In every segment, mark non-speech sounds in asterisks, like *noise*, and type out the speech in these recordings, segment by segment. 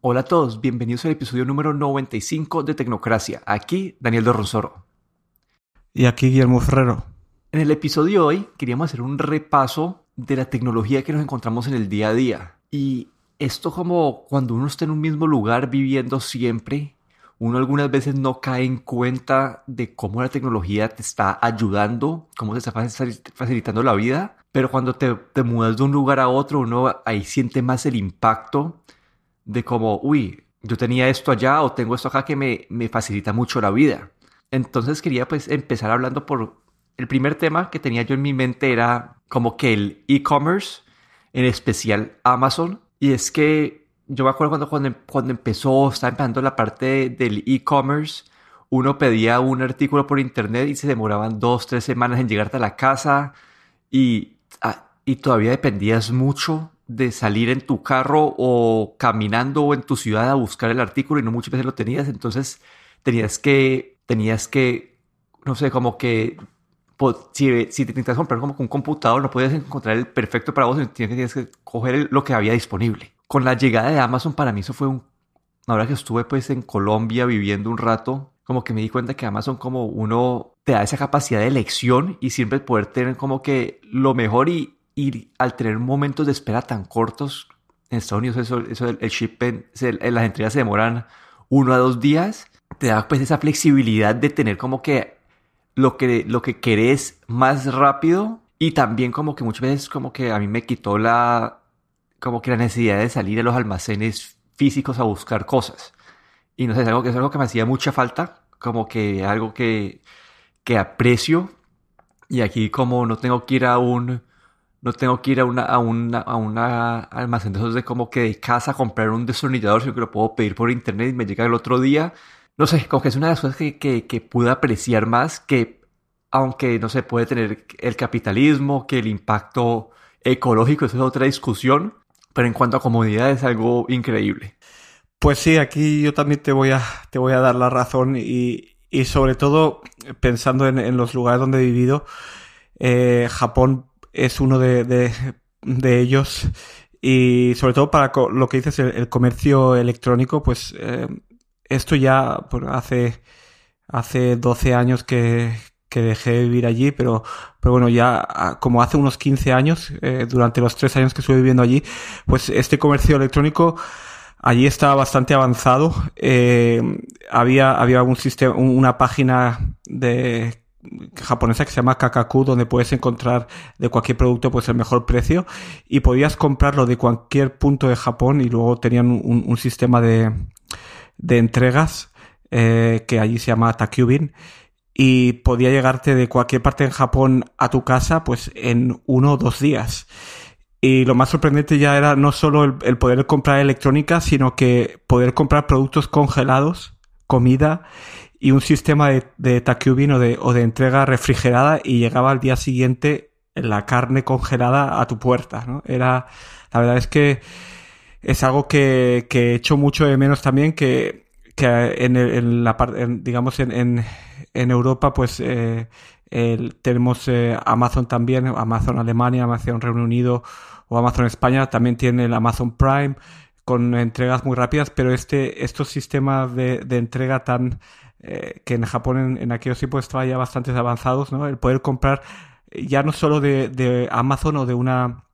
Hola a todos, bienvenidos al episodio número 95 de Tecnocracia. Aquí Daniel de Rosoro. Y aquí Guillermo Ferrero. En el episodio de hoy queríamos hacer un repaso de la tecnología que nos encontramos en el día a día. Y esto como cuando uno está en un mismo lugar viviendo siempre, uno algunas veces no cae en cuenta de cómo la tecnología te está ayudando, cómo te está facilitando la vida, pero cuando te, te mudas de un lugar a otro, uno ahí siente más el impacto de como, uy, yo tenía esto allá o tengo esto acá que me, me facilita mucho la vida. Entonces quería pues empezar hablando por el primer tema que tenía yo en mi mente era como que el e-commerce, en especial Amazon, y es que yo me acuerdo cuando, cuando, cuando empezó, estaba empezando la parte del e-commerce, uno pedía un artículo por internet y se demoraban dos, tres semanas en llegarte a la casa y, y todavía dependías mucho de salir en tu carro o caminando o en tu ciudad a buscar el artículo y no muchas veces lo tenías, entonces tenías que, tenías que, no sé, como que si, si te intentas comprar como un computador, no podías encontrar el perfecto para vos, tienes que coger lo que había disponible. Con la llegada de Amazon, para mí eso fue un... Ahora que estuve pues en Colombia viviendo un rato, como que me di cuenta que Amazon como uno te da esa capacidad de elección y siempre poder tener como que lo mejor y, y al tener momentos de espera tan cortos, en Estados Unidos eso, eso el, shipment, las entregas se demoran uno a dos días, te da pues esa flexibilidad de tener como que lo que, lo que querés más rápido y también como que muchas veces como que a mí me quitó la, como que la necesidad de salir a los almacenes físicos a buscar cosas. Y no sé, es algo es algo que me hacía mucha falta, como que algo que, que aprecio. Y aquí como no tengo que ir a un, no tengo que ir a una, a una, a una almacén de esos de como que de casa a comprar un destornillador, sino que lo puedo pedir por internet y me llega el otro día. No sé, como que es una de las cosas que, que, que pude apreciar más, que aunque no se puede tener el capitalismo, que el impacto ecológico, eso es otra discusión, pero en cuanto a comodidad es algo increíble. Pues sí, aquí yo también te voy a, te voy a dar la razón y, y sobre todo pensando en, en, los lugares donde he vivido, eh, Japón es uno de, de, de, ellos y sobre todo para lo que dices, el, el comercio electrónico, pues eh, esto ya hace, hace 12 años que, que dejé de vivir allí, pero, pero bueno, ya ah, como hace unos 15 años, eh, durante los tres años que estuve viviendo allí, pues este comercio electrónico allí estaba bastante avanzado. Eh, había, había un sistema, una página de japonesa que se llama Kakaku donde puedes encontrar de cualquier producto pues el mejor precio y podías comprarlo de cualquier punto de Japón y luego tenían un, un sistema de, de entregas eh, que allí se llama Takubin y podía llegarte de cualquier parte en Japón a tu casa pues en uno o dos días. Y lo más sorprendente ya era no solo el, poder comprar electrónica, sino que poder comprar productos congelados, comida y un sistema de, de o de, o de entrega refrigerada y llegaba al día siguiente la carne congelada a tu puerta, ¿no? Era, la verdad es que es algo que, que he hecho mucho de menos también que, que en, en la parte, digamos, en, en, en Europa, pues eh, tenemos eh, Amazon también, Amazon Alemania, Amazon Reino Unido o Amazon España, también tiene el Amazon Prime con entregas muy rápidas, pero este, estos sistemas de, de entrega tan eh, que en Japón en, en, aquellos tiempos estaban ya bastante avanzados, ¿no? El poder comprar ya no solo de, de Amazon o de una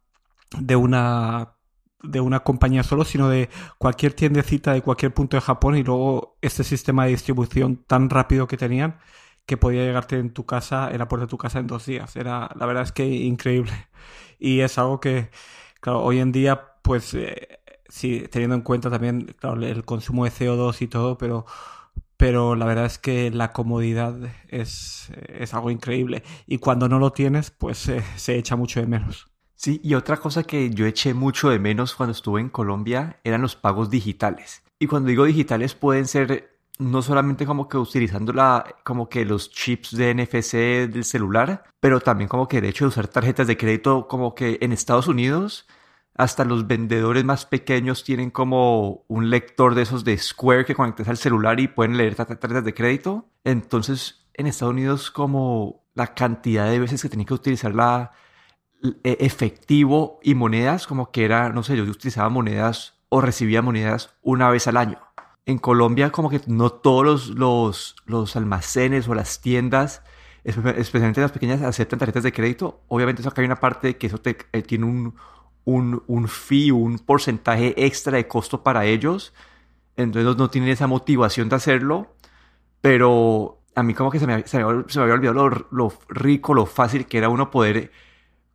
de una de una compañía solo, sino de cualquier tiendecita de cualquier punto de Japón y luego este sistema de distribución tan rápido que tenían que podía llegarte en tu casa, en la puerta de tu casa en dos días. Era, la verdad es que increíble. *laughs* Y es algo que, claro, hoy en día, pues, eh, sí, teniendo en cuenta también, claro, el consumo de CO2 y todo, pero, pero la verdad es que la comodidad es, es algo increíble. Y cuando no lo tienes, pues eh, se echa mucho de menos. Sí, y otra cosa que yo eché mucho de menos cuando estuve en Colombia eran los pagos digitales. Y cuando digo digitales pueden ser no solamente como que utilizando la, como que los chips de NFC del celular, pero también como que el hecho de usar tarjetas de crédito como que en Estados Unidos hasta los vendedores más pequeños tienen como un lector de esos de Square que conectas al celular y pueden leer tarjetas de crédito. Entonces, en Estados Unidos como la cantidad de veces que tenía que utilizar la e, efectivo y monedas, como que era, no sé, yo utilizaba monedas o recibía monedas una vez al año. En Colombia como que no todos los, los, los almacenes o las tiendas, especialmente las pequeñas, aceptan tarjetas de crédito. Obviamente eso acá hay una parte que eso te, eh, tiene un, un, un fee, un porcentaje extra de costo para ellos. Entonces no tienen esa motivación de hacerlo. Pero a mí como que se me, se me, había olvidado lo, lo, rico, lo fácil que era uno poder,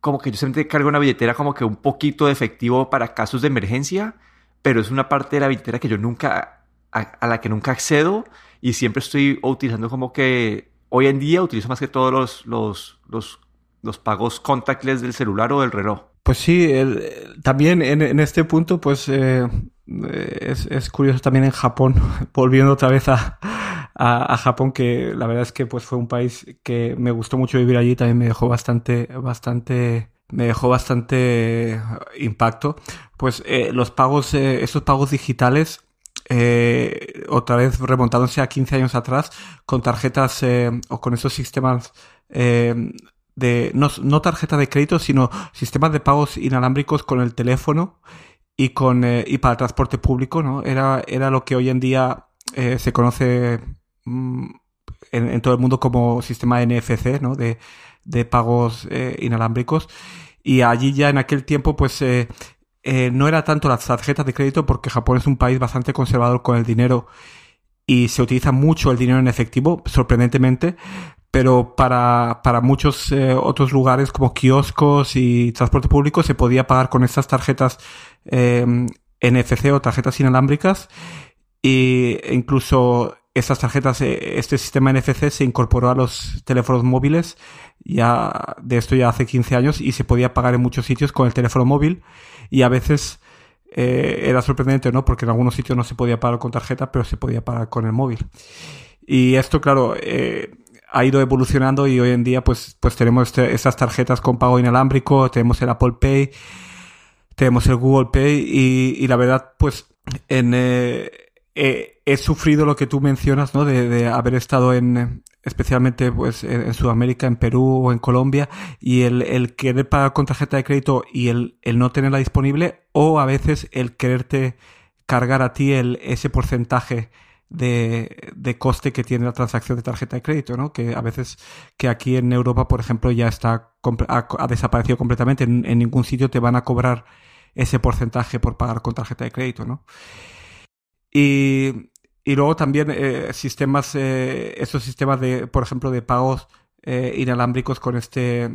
como que yo siempre cargo una billetera como que un poquito de efectivo para casos de emergencia, pero es una parte de la billetera que yo nunca, a, la que nunca accedo y siempre estoy utilizando como que, hoy en día utilizo más que todos los, los, los, los pagos contactless del celular o del reloj. Pues sí, también en, en, este punto, pues eh, es, es curioso también en Japón, *laughs* volviendo otra vez a, a, Japón, que la verdad es que pues fue un país que me gustó mucho vivir allí, también me dejó bastante, bastante, me dejó bastante impacto. Pues eh, los pagos, eh, estos pagos digitales, eh, otra vez remontándose a 15 años atrás, con tarjetas o con esos sistemas de, no, no tarjeta de crédito, sino sistemas de pagos inalámbricos con el teléfono y con y para el transporte público, ¿no? Era, era lo que hoy en día se conoce Mm, en, todo el mundo como sistema NFC, ¿no? De, de pagos eh, inalámbricos. Y allí ya en aquel tiempo, pues, eh, eh, no era tanto las tarjetas de crédito, porque Japón es un país bastante conservador con el dinero y se utiliza mucho el dinero en efectivo, sorprendentemente, pero para, para muchos otros lugares como kioscos y transporte público se podía pagar con estas tarjetas NFC o tarjetas inalámbricas e incluso estas tarjetas, eh, este sistema NFC se incorporó a los teléfonos móviles ya de esto ya hace 15 años y se podía pagar en muchos sitios con el teléfono móvil y a veces eh, era sorprendente, ¿no? Porque en algunos sitios no se podía pagar con tarjeta, pero se podía pagar con el móvil. Y esto, claro, eh, ha ido evolucionando y hoy en día pues, pues tenemos estas tarjetas con pago inalámbrico, tenemos el Apple Pay, tenemos el Google Pay y, y la verdad pues en eh, he sufrido lo que tú mencionas, ¿no? De, haber estado en, especialmente pues en, Sudamérica, en Perú o en Colombia, y el, querer pagar con tarjeta de crédito y el, no tenerla disponible, o a veces el quererte cargar a ti el, ese porcentaje de, coste que tiene la transacción de tarjeta de crédito, ¿no? Que a veces, que aquí en Europa, por ejemplo, ya está, ha, desaparecido completamente. En, en, ningún sitio te van a cobrar ese porcentaje por pagar con tarjeta de crédito, ¿no? Y, y luego también eh, sistemas, eh, estos sistemas de, por ejemplo, de pagos eh, inalámbricos con este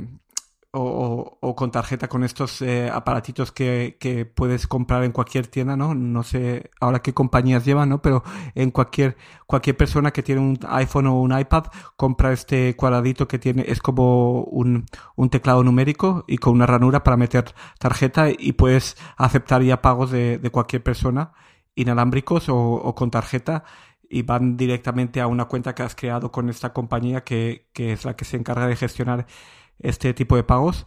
o, o, con tarjeta con estos eh, aparatitos que, que, puedes comprar en cualquier tienda, ¿no? No sé ahora qué compañías llevan, ¿no? Pero en cualquier, cualquier persona que tiene un iPhone o un iPad compra este cuadradito que tiene, es como un, un teclado numérico y con una ranura para meter tarjeta y puedes aceptar ya pagos de, de cualquier persona inalámbricos o, con tarjeta y van directamente a una cuenta que has creado con esta compañía que, es la que se encarga de gestionar este tipo de pagos.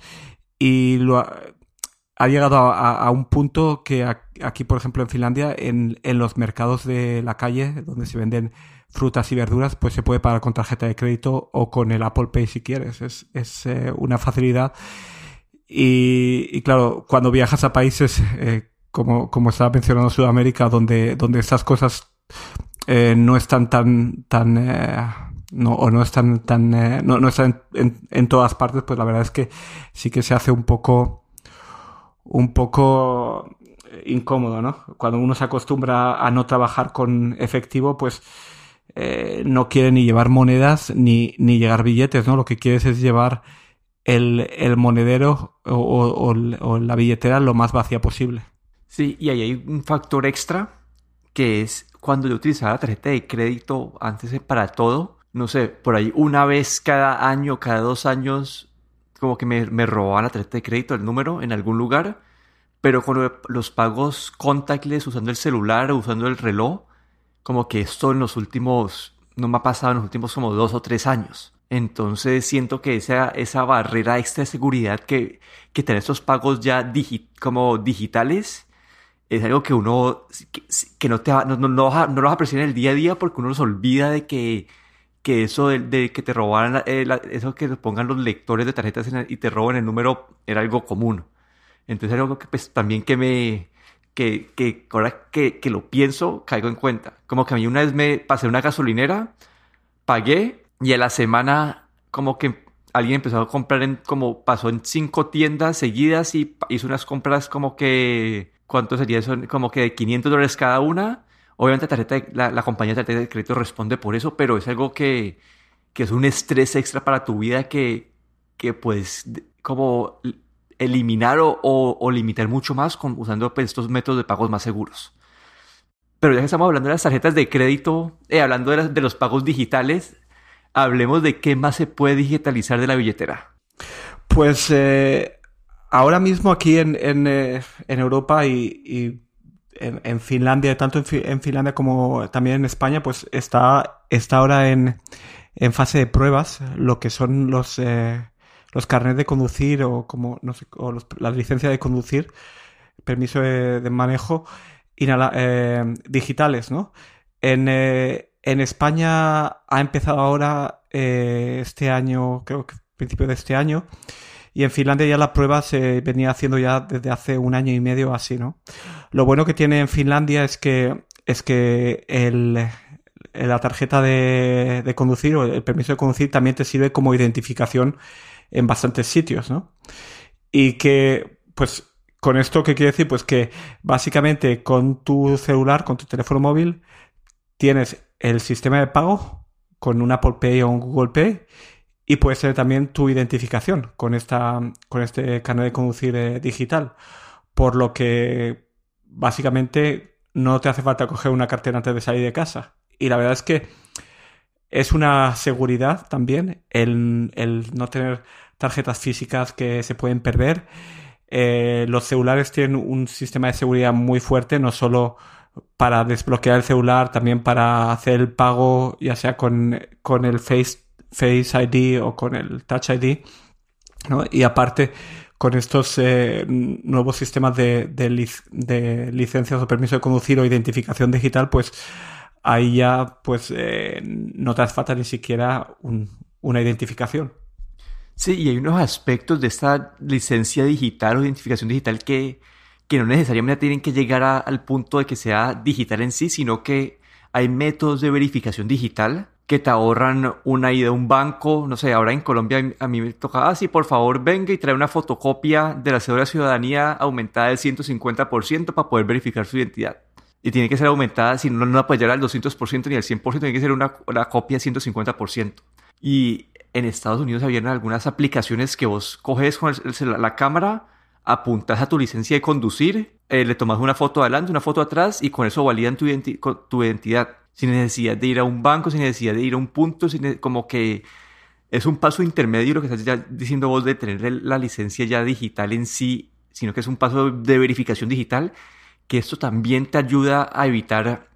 Y lo ha, llegado a, un punto que aquí, por ejemplo, en Finlandia, en, los mercados de la calle, donde se venden frutas y verduras, pues se puede pagar con tarjeta de crédito o con el Apple Pay si quieres. Es, eh, una facilidad. Y, claro, cuando viajas a países eh, como, como estaba mencionando Sudamérica, donde, donde estas cosas eh, no están tan, tan eh, no, o no están tan, eh, no, no, están en, en, todas partes, pues la verdad es que sí que se hace un poco, un poco incómodo, ¿no? Cuando uno se acostumbra a no trabajar con efectivo, pues no quiere ni llevar monedas ni, ni llegar billetes, ¿no? Lo que quieres es llevar el, el monedero o, o la billetera lo más vacía posible. Sí, y ahí hay un factor extra que es cuando yo utilizaba la tarjeta de crédito antes para todo, no sé, por ahí una vez cada año, cada dos años, como que me, me robaban la tarjeta de crédito, el número en algún lugar, pero con los pagos contactless usando el celular o usando el reloj, como que esto en los últimos, no me ha pasado en los últimos como dos o tres años. Entonces siento que esa, esa barrera extra de seguridad que, que tener estos pagos ya como digitales es algo que uno, que, no, te va, no, no, no, lo vas a apreciar en el día a día porque uno se olvida de que, que eso de, que te robaran, eh, eso que pongan los lectores de tarjetas y te roban el número era algo común. Entonces era algo que pues también que me, que, que ahora que, que, lo pienso, caigo en cuenta. Como que a mí una vez me pasé una gasolinera, pagué y a la semana como que alguien empezó a comprar en, como pasó en cinco tiendas seguidas y hizo unas compras como que, ¿cuánto sería eso? Como que de 500 dólares cada una Obviamente tarjeta la, compañía de tarjeta de crédito responde por eso, pero es algo que, es un estrés extra para tu vida que, que puedes como eliminar o, limitar mucho más con, usando pues, estos métodos de pagos más seguros. Pero ya que estamos hablando de las tarjetas de crédito, eh, hablando de, de, los pagos digitales, hablemos de qué más se puede digitalizar de la billetera. Pues eh, ahora mismo aquí en, en, eh, Europa y en, Finlandia, tanto en, Finlandia como también en España, pues está, está ahora en, en fase de pruebas lo que son los, eh, los carnets de conducir o como no sé, o los, la licencia de conducir, permiso de, manejo eh, digitales, ¿no? En, eh, en España ha empezado ahora este año, creo que principio de este año, y en Finlandia ya la prueba se venía haciendo ya desde hace un año y medio así, ¿no? Lo bueno que tiene en Finlandia es que, es que el, la tarjeta de, de, conducir o el permiso de conducir también te sirve como identificación en bastantes sitios, ¿no? Y que, pues, con esto, ¿qué quiere decir? Pues que básicamente con tu celular, con tu teléfono móvil, tienes el sistema de pago con un Apple Pay o un Google Pay y puede ser también tu identificación con, esta, con este canal de conducir eh, digital. Por lo que básicamente no te hace falta coger una cartera antes de salir de casa. Y la verdad es que es una seguridad también el, no tener tarjetas físicas que se pueden perder. Eh, los celulares tienen un sistema de seguridad muy fuerte, no solo para desbloquear el celular, también para hacer el pago, ya sea con, con el Face Face ID o con el Touch ID. ¿no? Y aparte, con estos eh, nuevos sistemas de, de, licencias o permiso de conducir o identificación digital, pues ahí ya pues eh, no te hace falta ni siquiera una identificación. Sí, y hay unos aspectos de esta licencia digital o identificación digital que, que no necesariamente tienen que llegar al punto de que sea digital en sí, sino que hay métodos de verificación digital que te ahorran una ida a un banco. No sé, ahora en Colombia a mí me toca, ah, sí, por favor, venga y trae una fotocopia de la cédula de ciudadanía aumentada del 150% para poder verificar su identidad. Y tiene que ser aumentada, si no, no la llegar al 200% ni al 100%, tiene que ser una, copia 150%. Y en Estados Unidos habían algunas aplicaciones que vos coges con la cámara, apuntas a tu licencia de conducir, eh, le tomas una foto adelante, una foto atrás y con eso validan tu, tu identidad sin necesidad de ir a un banco, sin necesidad de ir a un punto, como que es un paso intermedio lo que estás ya diciendo vos de tener la licencia ya digital en sí, sino que es un paso de verificación digital, que esto también te ayuda a evitar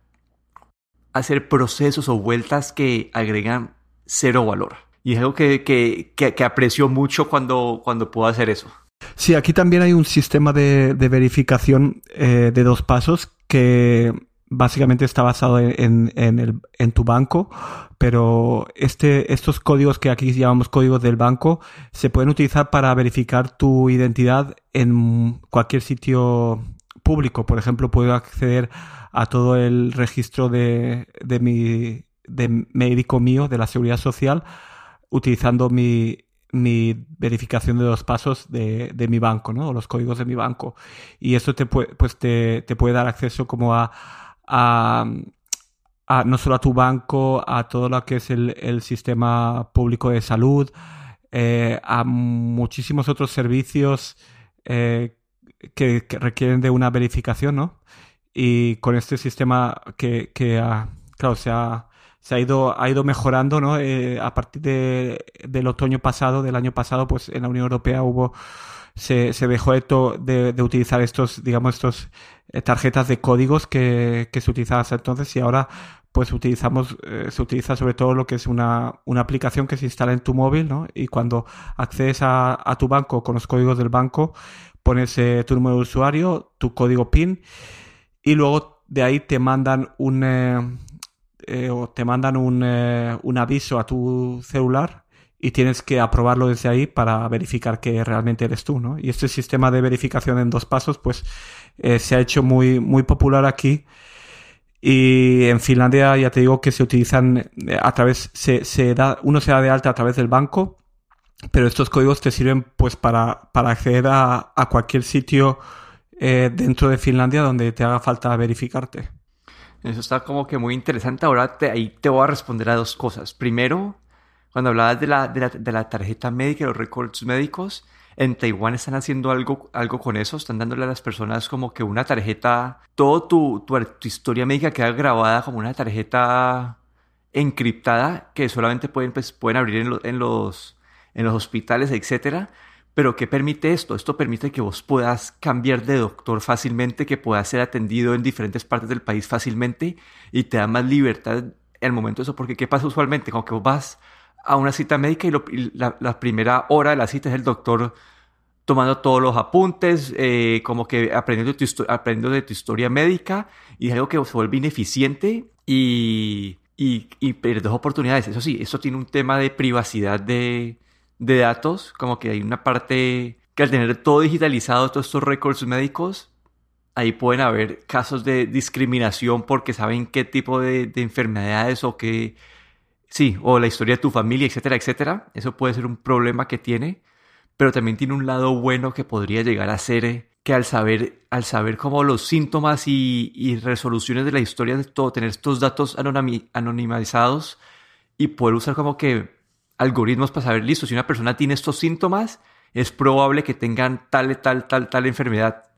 hacer procesos o vueltas que agregan cero valor. Y es algo que, que, aprecio mucho cuando, cuando puedo hacer eso. Sí, aquí también hay un sistema de, verificación eh, de dos pasos que básicamente está basado en, el, en, tu banco, pero este, estos códigos que aquí llamamos códigos del banco se pueden utilizar para verificar tu identidad en cualquier sitio público. Por ejemplo, puedo acceder a todo el registro de, de mi de médico mío de la seguridad social utilizando mi, mi verificación de dos pasos de, de mi banco, ¿no? Los códigos de mi banco. Y esto te, pues te, te puede dar acceso como a, a, no solo a tu banco, a todo lo que es el, sistema público de salud, eh, a muchísimos otros servicios eh, que, requieren de una verificación, ¿no? Y con este sistema que, claro, se ha, se ha ido, ha ido mejorando, ¿no? Eh, a partir de, del otoño pasado, del año pasado, pues en la Unión Europea hubo se, dejó de, de, utilizar estos, digamos, estos eh, tarjetas de códigos que, se utilizaban hasta entonces y ahora pues utilizamos, eh, se utiliza sobre todo lo que es una, una, aplicación que se instala en tu móvil, ¿no? Y cuando accedes a, tu banco con los códigos del banco, pones eh, tu número de usuario, tu código PIN y luego de ahí te mandan un, o te mandan un, un aviso a tu celular y tienes que aprobarlo desde ahí para verificar que realmente eres tú, ¿no? Y este sistema de verificación en dos pasos, pues eh, se ha hecho muy, muy popular aquí. Y en Finlandia ya te digo que se utilizan a través, se, se da, uno se da de alta a través del banco, pero estos códigos te sirven pues para, para acceder a, a cualquier sitio dentro de Finlandia donde te haga falta verificarte. Eso está como que muy interesante. Ahora te, ahí te voy a responder a dos cosas. Primero, cuando hablabas de la, de la, de tarjeta médica, los récords médicos, en Taiwán están haciendo algo, algo con eso, están dándole a las personas como que una tarjeta, todo tu, tu, historia médica queda grabada como una tarjeta encriptada que solamente pueden, pues, pueden abrir en, en, los, en los hospitales, etcétera. Pero ¿qué permite esto? Esto permite que vos puedas cambiar de doctor fácilmente, que puedas ser atendido en diferentes partes del país fácilmente y te da más libertad el momento de eso. Porque ¿qué pasa usualmente? Como que vos vas a una cita médica y, lo, y la, primera hora de la cita es el doctor tomando todos los apuntes, eh, como que aprendiendo, aprendiendo de tu historia médica y es algo que se vuelve ineficiente y, y, y pierdes oportunidades. Eso sí, eso tiene un tema de privacidad de de datos, como que hay una parte que al tener todo digitalizado, todos estos récords médicos, ahí pueden haber casos de discriminación porque saben qué tipo de, de, enfermedades o qué, sí, o la historia de tu familia, etcétera, etcétera. Eso puede ser un problema que tiene, pero también tiene un lado bueno que podría llegar a ser eh, que al saber, al saber como los síntomas y, y, resoluciones de la historia de todo, tener estos datos anonimizados y poder usar como que algoritmos para saber, listo, si una persona tiene estos síntomas, es probable que tengan tal, tal, tal, tal enfermedad.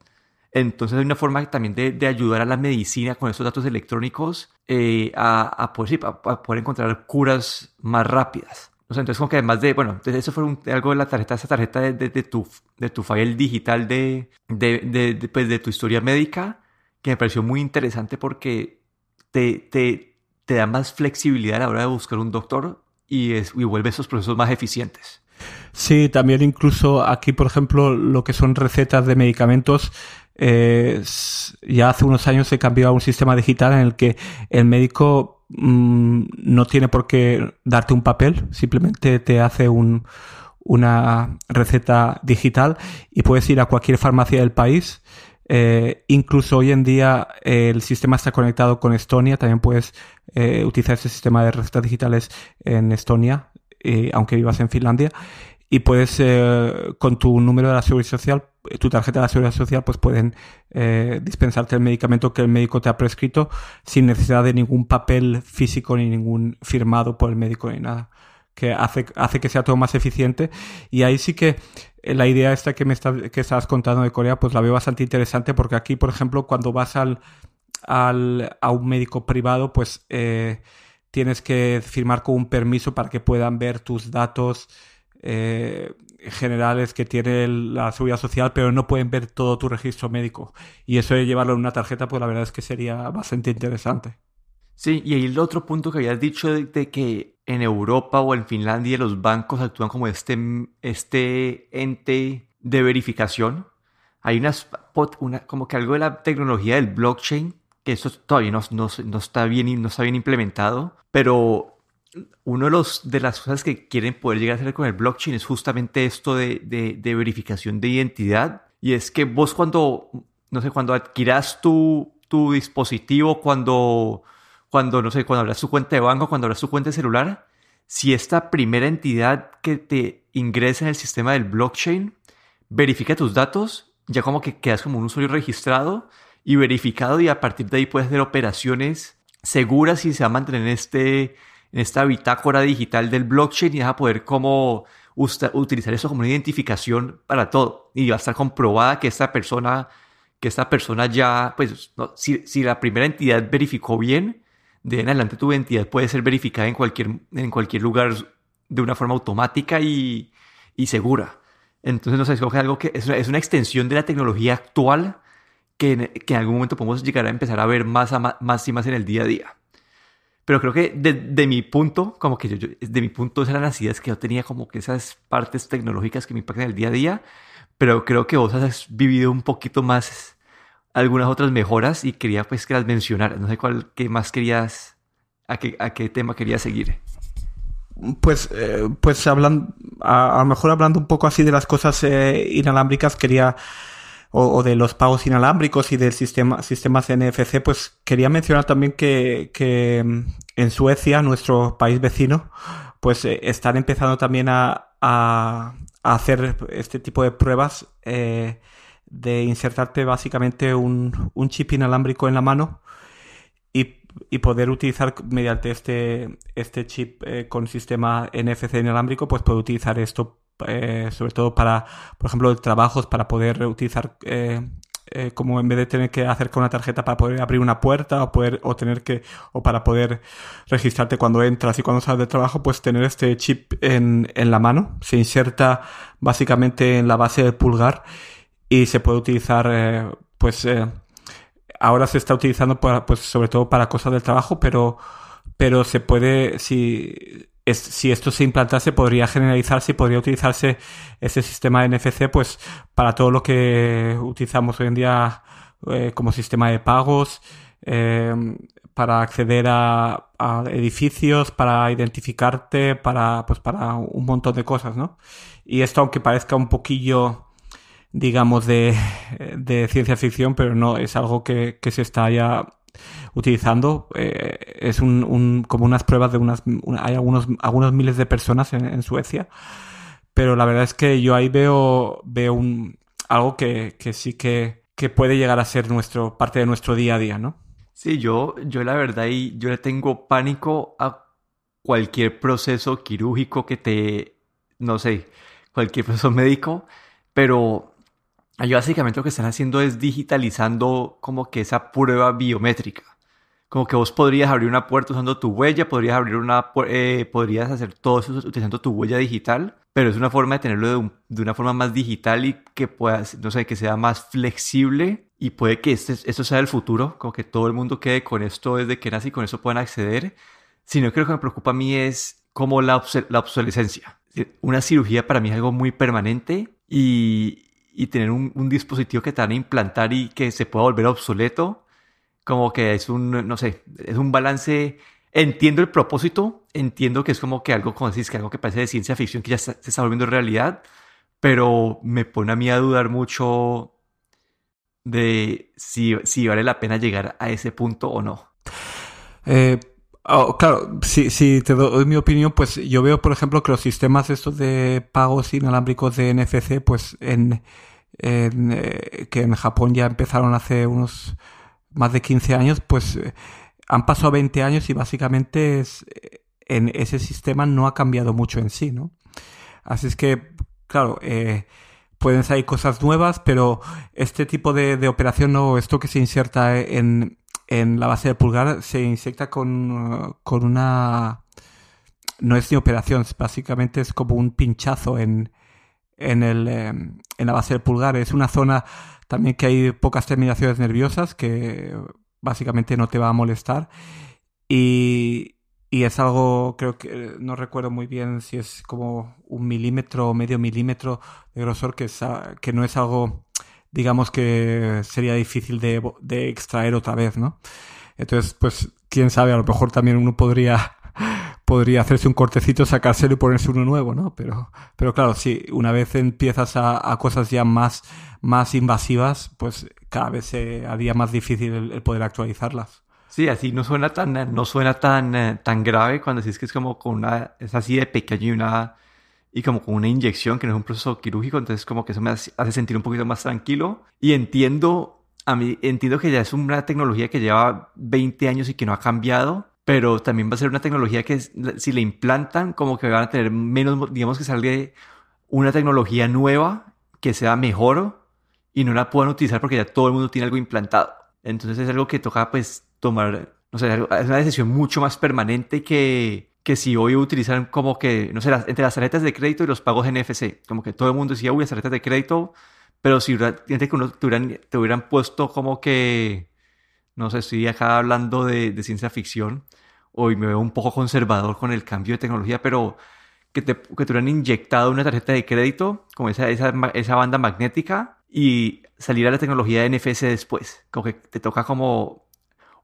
Entonces hay una forma también de, de ayudar a la medicina con estos datos electrónicos eh, a, a, poder, encontrar curas más rápidas. Entonces como que además de, bueno, eso fue algo de la tarjeta, esa tarjeta de, de, de, tu, de tu file digital de, de, pues de tu historia médica, que me pareció muy interesante porque te, te, te da más flexibilidad a la hora de buscar un doctor y, es, y vuelve esos procesos más eficientes. Sí, también incluso aquí, por ejemplo, lo que son recetas de medicamentos, eh, ya hace unos años se cambió a un sistema digital en el que el médico mmm, no tiene por qué darte un papel, simplemente te hace un, una receta digital y puedes ir a cualquier farmacia del país. Eh, incluso hoy en día eh, el sistema está conectado con Estonia, también puedes utilizar ese sistema de recetas digitales en Estonia, aunque vivas en Finlandia. Y puedes, eh, con tu número de la seguridad social, tu tarjeta de la seguridad social, pues pueden eh, dispensarte el medicamento que el médico te ha prescrito sin necesidad de ningún papel físico ni ningún firmado por el médico ni nada. Que hace, hace que sea todo más eficiente. Y ahí sí que la idea esta que me está, que estabas contando de Corea, pues la veo bastante interesante porque aquí, por ejemplo, cuando vas al, al, a un médico privado, pues eh, tienes que firmar con un permiso para que puedan ver tus datos eh, generales que tiene la seguridad social, pero no pueden ver todo tu registro médico. Y eso de llevarlo en una tarjeta, pues la verdad es que sería bastante interesante. Sí, y el otro punto que habías dicho de, que en Europa o en Finlandia los bancos actúan como este, este ente de verificación. Hay unas, una, como que algo de la tecnología del blockchain que eso todavía no, no, no, está bien, no está bien implementado, pero uno de, los, de las cosas que quieren poder llegar a hacer con el blockchain es justamente esto de, de, verificación de identidad. Y es que vos cuando, no sé, cuando adquiras tu, tu dispositivo, cuando, cuando, no sé, cuando abras tu cuenta de banco, cuando abras tu cuenta de celular, si esta primera entidad que te ingresa en el sistema del blockchain verifica tus datos, ya como que quedas como un usuario registrado y verificado y a partir de ahí puedes hacer operaciones seguras y se va a mantener en, este, en esta bitácora digital del blockchain y vas a poder como utilizar eso como una identificación para todo y va a estar comprobada que esta persona que esta persona ya pues no, si, si la primera entidad verificó bien de en adelante tu identidad puede ser verificada en cualquier en cualquier lugar de una forma automática y, y segura entonces no sé es algo que es una, es una extensión de la tecnología actual que, que en algún momento podemos llegar a empezar a ver más, a, más y más en el día a día. Pero creo que de, de mi punto, como que yo, yo, de mi punto esas eran las ideas que yo tenía como que esas partes tecnológicas que me impactan el día a día, pero creo que vos has vivido un poquito más algunas otras mejoras y quería pues que las mencionaras. No sé cuál, qué más querías a qué, a qué tema quería seguir. Pues, eh, pues hablando, a, lo mejor hablando un poco así de las cosas eh, inalámbricas, quería, o, de los pagos inalámbricos y del sistema, sistemas NFC, pues quería mencionar también que, mm, en Suecia, nuestro país vecino, pues eh, están empezando también a, hacer este tipo de pruebas de insertarte básicamente un, chip inalámbrico en la mano y poder utilizar mediante este, este chip eh, con sistema NFC inalámbrico, pues puede utilizar esto eh, sobre todo para, por ejemplo, trabajos para poder utilizar eh, como en vez de tener que hacer con una tarjeta para poder abrir una puerta o poder o tener que o para poder registrarte cuando entras y cuando sales de trabajo pues tener este chip en, en la mano. Se inserta básicamente en la base del pulgar y se puede utilizar pues ahora se está utilizando para, pues sobre todo para cosas del trabajo, pero, pero se puede, si, si esto se implantase, podría generalizarse y podría utilizarse ese sistema NFC pues para todo lo que utilizamos hoy en día eh, como sistema de pagos, eh, para acceder a, a, edificios, para identificarte, para, pues para un montón de cosas, ¿no? Y esto, aunque parezca un poquillo digamos, de, de ciencia ficción, pero no, es algo que, que se está ya utilizando. Eh, es un, como unas pruebas de unas... hay algunos, algunos miles de personas en, en, Suecia, pero la verdad es que yo ahí veo, veo un, algo que, que sí que, que puede llegar a ser nuestro, parte de nuestro día a día, ¿no? Sí, yo, yo la verdad, y yo le tengo pánico a cualquier proceso quirúrgico que te, no sé, cualquier proceso médico, pero Allí básicamente lo que están haciendo es digitalizando como que esa prueba biométrica. Como que vos podrías abrir una puerta usando tu huella, podrías abrir una, eh, podrías hacer todo eso utilizando tu huella digital, pero es una forma de tenerlo de, una forma más digital y que puedas, no sé, que sea más flexible y puede que este, esto sea el futuro, como que todo el mundo quede con esto desde que nace y con eso puedan acceder. Sino que lo que me preocupa a mí es como la, la obsolescencia. Una cirugía para mí es algo muy permanente y, y tener un, un, dispositivo que te van a implantar y que se pueda volver obsoleto, como que es un, no sé, es un balance. Entiendo el propósito, entiendo que es como que algo, como decís, que algo que parece de ciencia ficción que ya se está volviendo realidad, pero me pone a mí a dudar mucho de si, si vale la pena llegar a ese punto o no. Eh, oh, claro, si, si te doy mi opinión, pues yo veo, por ejemplo, que los sistemas estos de pagos inalámbricos de NFC, pues en, en eh, que en Japón ya empezaron hace unos más de 15 años, pues eh, han pasado 20 años y básicamente es, eh, en ese sistema no ha cambiado mucho en sí, ¿no? Así es que, claro, eh, pueden salir cosas nuevas, pero este tipo de, operación no, esto que se inserta en, en la base de pulgar se inyecta con, con una... No es ni operación, básicamente es como un pinchazo en, en, el, em, en la base del pulgar. Es una zona también que hay pocas terminaciones nerviosas que básicamente no te va a molestar. Y, y es algo, creo que no recuerdo muy bien si es como un milímetro o medio milímetro de grosor, que, es, que no es algo digamos que sería difícil de, de extraer otra vez, ¿no? Entonces, pues, quién sabe, a lo mejor también uno podría *laughs* podría hacerse un cortecito, sacárselo y ponerse uno nuevo, ¿no? Pero, pero claro, si una vez empiezas a, a cosas ya más, más invasivas, pues cada vez se haría más difícil el, poder actualizarlas. Sí, así no suena tan, no suena tan, eh, tan grave cuando decís que es como con una, es así de pequeño y una, y como con una inyección que no es un proceso quirúrgico, entonces como que eso me hace sentir un poquito más tranquilo y entiendo, a mí entiendo que ya es una tecnología que lleva 20 años y que no ha cambiado, pero también va a ser una tecnología que si le implantan como que van a tener menos, digamos que salga una tecnología nueva que sea mejor y no la puedan utilizar porque ya todo el mundo tiene algo implantado. Entonces es algo que toca pues tomar, no sé, es una decisión mucho más permanente que que si hoy utilizan como que, no sé, entre las tarjetas de crédito y los pagos NFC, como que todo el mundo decía, uy, las tarjetas de crédito, pero si que uno te hubieran, te hubieran puesto como que, no sé, estoy acá hablando de, de, ciencia ficción, hoy me veo un poco conservador con el cambio de tecnología, pero que te, que te hubieran inyectado una tarjeta de crédito, como esa, esa, esa banda magnética, y salir a la tecnología de NFC después, como que te toca como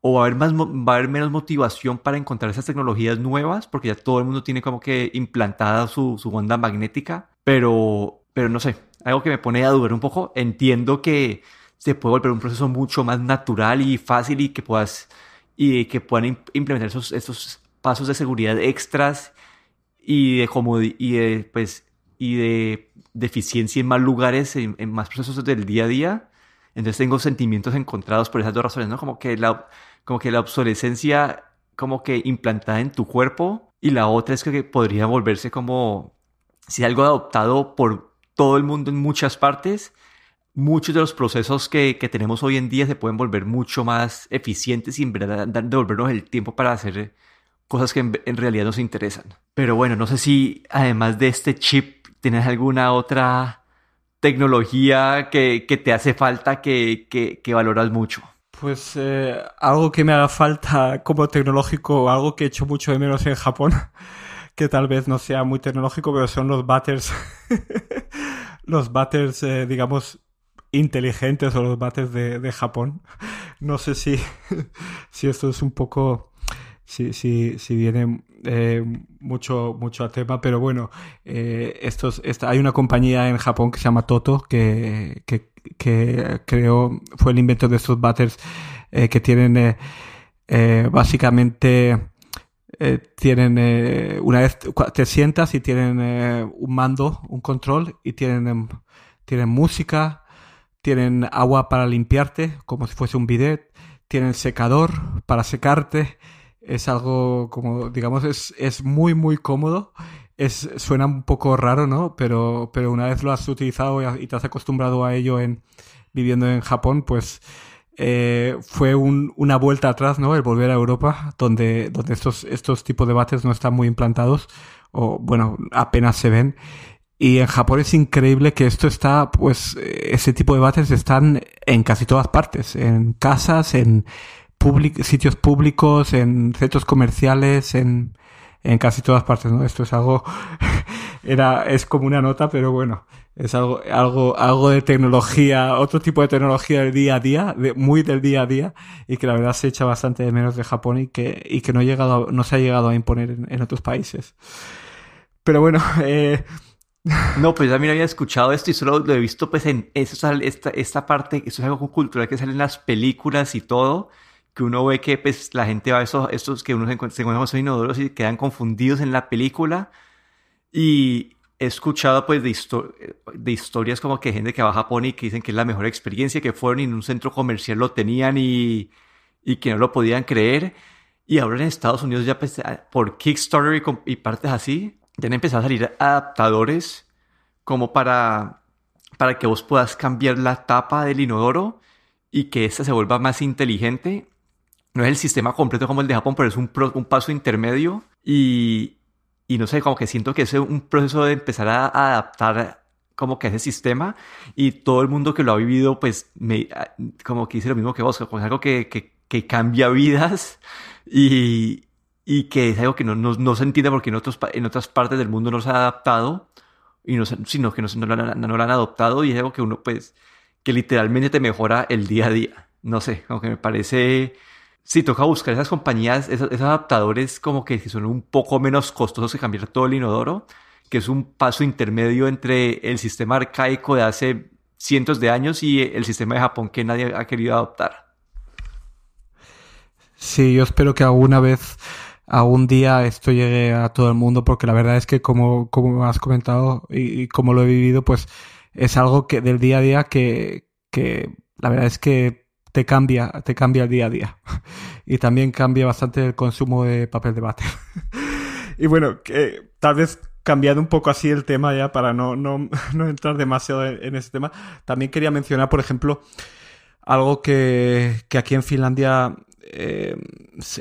o va a haber, más, va a haber menos motivación para encontrar esas tecnologías nuevas, porque ya todo el mundo tiene como que implantada su, su onda magnética, pero, pero no sé, algo que me pone a dudar un poco, entiendo que se puede volver un proceso mucho más natural y fácil y que puedas y que puedan implementar esos, esos pasos de seguridad extras y de y de, pues y de, eficiencia en más lugares en, en, más procesos del día a día. Entonces tengo sentimientos encontrados por esas dos razones no como que la como que la obsolescencia como que implantada en tu cuerpo y la otra es que podría volverse como si algo adoptado por todo el mundo en muchas partes, muchos de los procesos que, que tenemos hoy en día se pueden volver mucho más eficientes y en verdad devolvernos el tiempo para hacer cosas que en, realidad nos interesan. Pero bueno, no sé si además de este chip tienes alguna otra tecnología que, que te hace falta que, que valoras mucho. Pues eh, algo que me haga falta como tecnológico, algo que he hecho mucho de menos en Japón, *laughs* que tal vez no sea muy tecnológico, pero son los batters, *laughs* los batters, eh, digamos, inteligentes o los batters de, Japón. No sé si, *laughs* si esto es un poco, si, si, si viene eh, mucho, mucho a tema, pero bueno, eh, estos, esta, hay una compañía en Japón que se llama Toto que, que que creo fue el inventor de estos batters eh, que tienen eh, eh, básicamente tienen una vez te sientas y tienen un mando, un control y tienen em, tienen música, tienen agua para limpiarte como si fuese un bidet, tienen secador para secarte. Es algo como digamos es es muy muy cómodo es, suena un poco raro, ¿no? Pero, pero una vez lo has utilizado y, te has acostumbrado a ello en viviendo en Japón, pues eh, fue un, una vuelta atrás, ¿no? El volver a Europa, donde, donde estos, estos tipos de bates no están muy implantados, o bueno, apenas se ven. Y en Japón es increíble que esto está, pues, ese tipo de bates están en casi todas partes, en casas, en sitios públicos, en centros comerciales, en, en casi todas partes, ¿no? Esto es algo, *laughs* era, es como una nota, pero bueno, es algo, algo, algo de tecnología, otro tipo de tecnología del día a día, muy del día a día, y que la verdad se echa bastante de menos de Japón y que, y que no, ha llegado, no se ha llegado a imponer en, otros países. Pero bueno, *laughs* eh, no, pues ya también había escuchado esto y solo lo he visto pues en eso, esta, esta parte, eso es algo cultural que sale en las películas y todo, que uno ve que pues, la gente va a esos, estos que uno se encuentra, con esos inodoros y quedan confundidos en la película. Y he escuchado pues de, de historias como que gente que va a Japón y que dicen que es la mejor experiencia, que fueron y en un centro comercial lo tenían y, y que no lo podían creer. Y ahora en Estados Unidos ya pues, por Kickstarter y, y partes así, ya han empezado a salir adaptadores como para, para que vos puedas cambiar la tapa del inodoro y que esta se vuelva más inteligente no es el sistema completo como el de Japón, pero es un, un paso intermedio y, y, no sé, como que siento que es un proceso de empezar a, adaptar como que ese sistema y todo el mundo que lo ha vivido, pues, me, como que dice lo mismo que vos, como es algo que, que, cambia vidas y, y, que es algo que no, no, no, se entiende porque en, otros, en otras partes del mundo no se ha adaptado, y no, sino que no, no, no lo han adoptado y es algo que uno, pues, que literalmente te mejora el día a día. No sé, como que me parece Sí, toca buscar esas compañías, esos, adaptadores como que son un poco menos costosos que cambiar todo el inodoro, que es un paso intermedio entre el sistema arcaico de hace cientos de años y el sistema de Japón que nadie ha querido adoptar. Sí, yo espero que alguna vez, algún día esto llegue a todo el mundo, porque la verdad es que como, como has comentado y, y como lo he vivido, pues es algo que del día a día que, que la verdad es que te cambia, te cambia el día a día. *laughs* y también cambia bastante el consumo de papel de váter. *laughs* y bueno, que, tal vez cambiando un poco así el tema ya para no, no, *laughs* no entrar demasiado en, ese tema, también quería mencionar, por ejemplo, algo que, que aquí en Finlandia eh,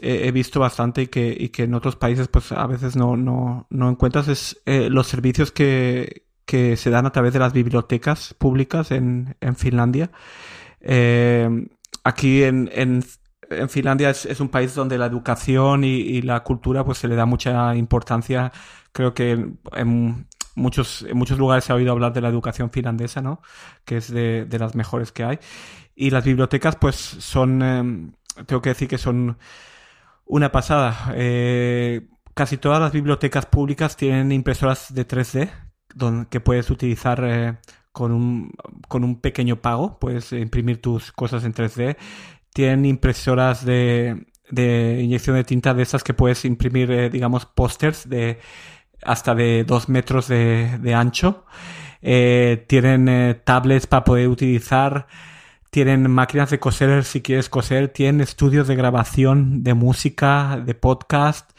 he visto bastante y que, y que en otros países pues a veces no, no, no encuentras es eh, los servicios que, que se dan a través de las bibliotecas públicas en, en Finlandia. Eh, aquí en, en, Finlandia es, un país donde la educación y, la cultura pues se le da mucha importancia. Creo que en, muchos, en muchos lugares se ha oído hablar de la educación finlandesa, ¿no? Que es de, de las mejores que hay. Y las bibliotecas pues son... Eh, tengo que decir que son una pasada. Eh, casi todas las bibliotecas públicas tienen impresoras de 3D donde, que puedes utilizar eh, con, un, con un pequeño pago. Puedes imprimir tus cosas en 3D. Tienen impresoras de, de inyección de tinta de esas que puedes imprimir, eh, digamos, pósters de hasta de 2 metros de, ancho. Eh, tienen tablets para poder utilizar tienen máquinas de coser si quieres coser, tienen estudios de grabación de música, de podcast,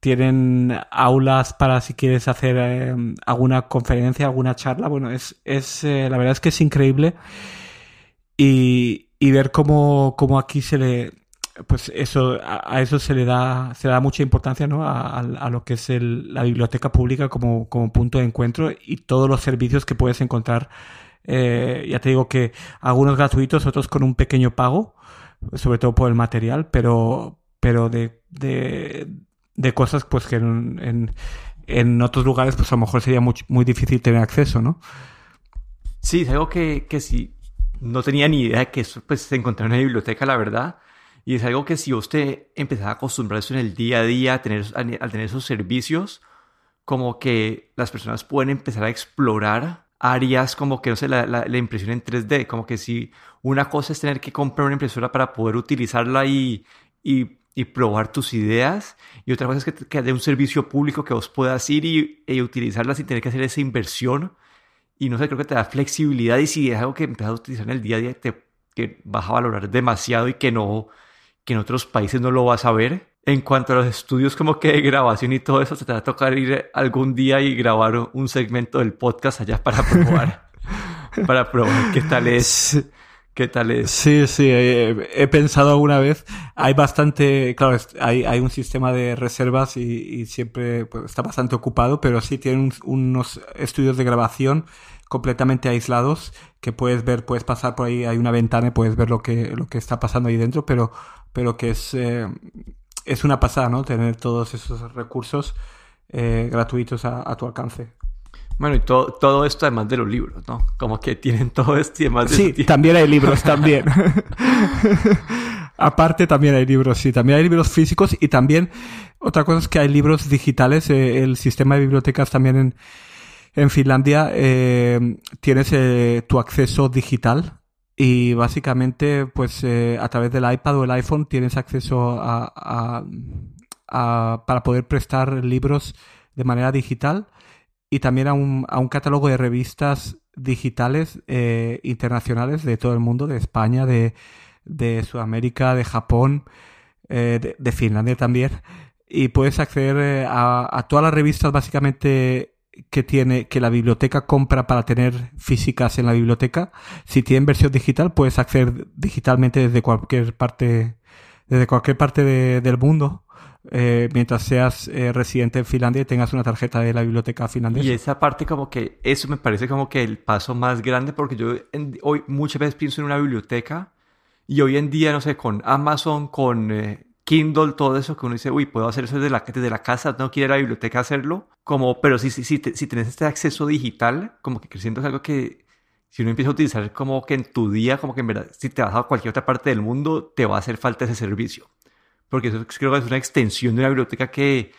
tienen aulas para si quieres hacer eh, alguna conferencia, alguna charla. Bueno, es, es eh, la verdad es que es increíble y, y ver cómo, cómo, aquí se le, pues eso, a, eso se le da, se le da mucha importancia, ¿no? A, lo que es el, la biblioteca pública como, como punto de encuentro y todos los servicios que puedes encontrar eh, ya te digo que algunos gratuitos, otros con un pequeño pago, sobre todo por el material, pero, pero de, de, de cosas pues que en, en, en, otros lugares pues a lo mejor sería muy, muy difícil tener acceso, ¿no? Sí, es algo que, que sí, no tenía ni idea de que eso pues se encontraba en una biblioteca, la verdad. Y es algo que si usted empezaba a acostumbrarse en el día a día a tener, a, a tener esos servicios, como que las personas pueden empezar a explorar áreas como que, no sé, la, la, la, impresión en 3D, como que si una cosa es tener que comprar una impresora para poder utilizarla y, y, y probar tus ideas, y otra cosa es que, que haya un servicio público que vos puedas ir y, y, utilizarla sin tener que hacer esa inversión, y no sé, creo que te da flexibilidad, y si es algo que empiezas a utilizar en el día a día, te, que vas a valorar demasiado y que no, que en otros países no lo vas a ver, en cuanto a los estudios como que de grabación y todo eso, te va a tocar ir algún día y grabar un segmento del podcast allá para probar, *laughs* para probar qué tal es. ¿Qué tal es? Sí, sí, he, pensado alguna vez. Hay bastante, claro, hay, un sistema de reservas y, siempre pues, está bastante ocupado, pero sí tienen unos estudios de grabación completamente aislados que puedes ver, puedes pasar por ahí, hay una ventana y puedes ver lo que, lo que está pasando ahí dentro, pero, pero que es, eh, es una pasada, ¿no? Tener todos esos recursos eh, gratuitos a, tu alcance. Bueno, y todo, todo esto además de los libros, ¿no? Como que tienen todo esto y además de Sí, también hay libros, *laughs* también. Aparte también hay libros, sí, también hay libros físicos y también otra cosa es que hay libros digitales. Eh, el sistema de bibliotecas también en, en Finlandia eh, tienes eh, tu acceso digital y básicamente, pues eh, a través del iPad o el iPhone tienes acceso a, a, a, para poder prestar libros de manera digital y también a un, a un catálogo de revistas digitales eh, internacionales de todo el mundo, de España, de, de Sudamérica, de Japón, eh, de, de, Finlandia también. Y puedes acceder eh, a, a todas las revistas básicamente que tiene que la biblioteca compra para tener físicas en la biblioteca. Si tienen versión digital, puedes acceder digitalmente desde cualquier parte, desde cualquier parte de, del mundo. Eh, mientras seas eh, residente en Finlandia y tengas una tarjeta de la biblioteca finlandesa. Y esa parte como que, eso me parece como que el paso más grande porque yo en, hoy muchas veces pienso en una biblioteca y hoy en día, no sé, con Amazon, con eh, Kindle, todo eso que uno dice, uy, puedo hacer eso desde la, desde la casa, no quiero ir a la biblioteca a hacerlo, como, pero si, si, si, te, si tenés este acceso digital, como que creciendo es algo que si uno empieza a utilizar como que en tu día, como que en verdad, si te vas a cualquier otra parte del mundo, te va a hacer falta ese servicio. Porque eso creo que es una extensión de una biblioteca que,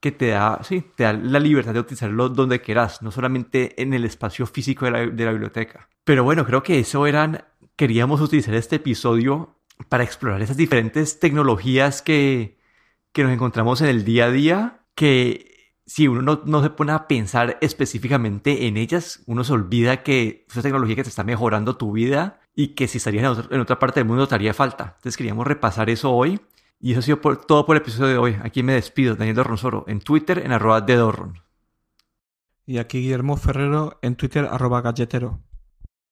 que te da, sí, te da la libertad de utilizarlo donde quieras, no solamente en el espacio físico de la, de la biblioteca. Pero bueno, creo que eso eran, queríamos utilizar este episodio para explorar esas diferentes tecnologías que, que nos encontramos en el día a día, que si uno no, no, se pone a pensar específicamente en ellas, uno se olvida que es una tecnología que te está mejorando tu vida y que si estarías en, otro, en otra parte del mundo te haría falta. Entonces queríamos repasar eso hoy. Y eso ha sido todo por el episodio de hoy. Aquí me despido, Daniel Dorronsoro, en Twitter, en arroba de Dorron. Y aquí Guillermo Ferrero, en Twitter, arroba galletero.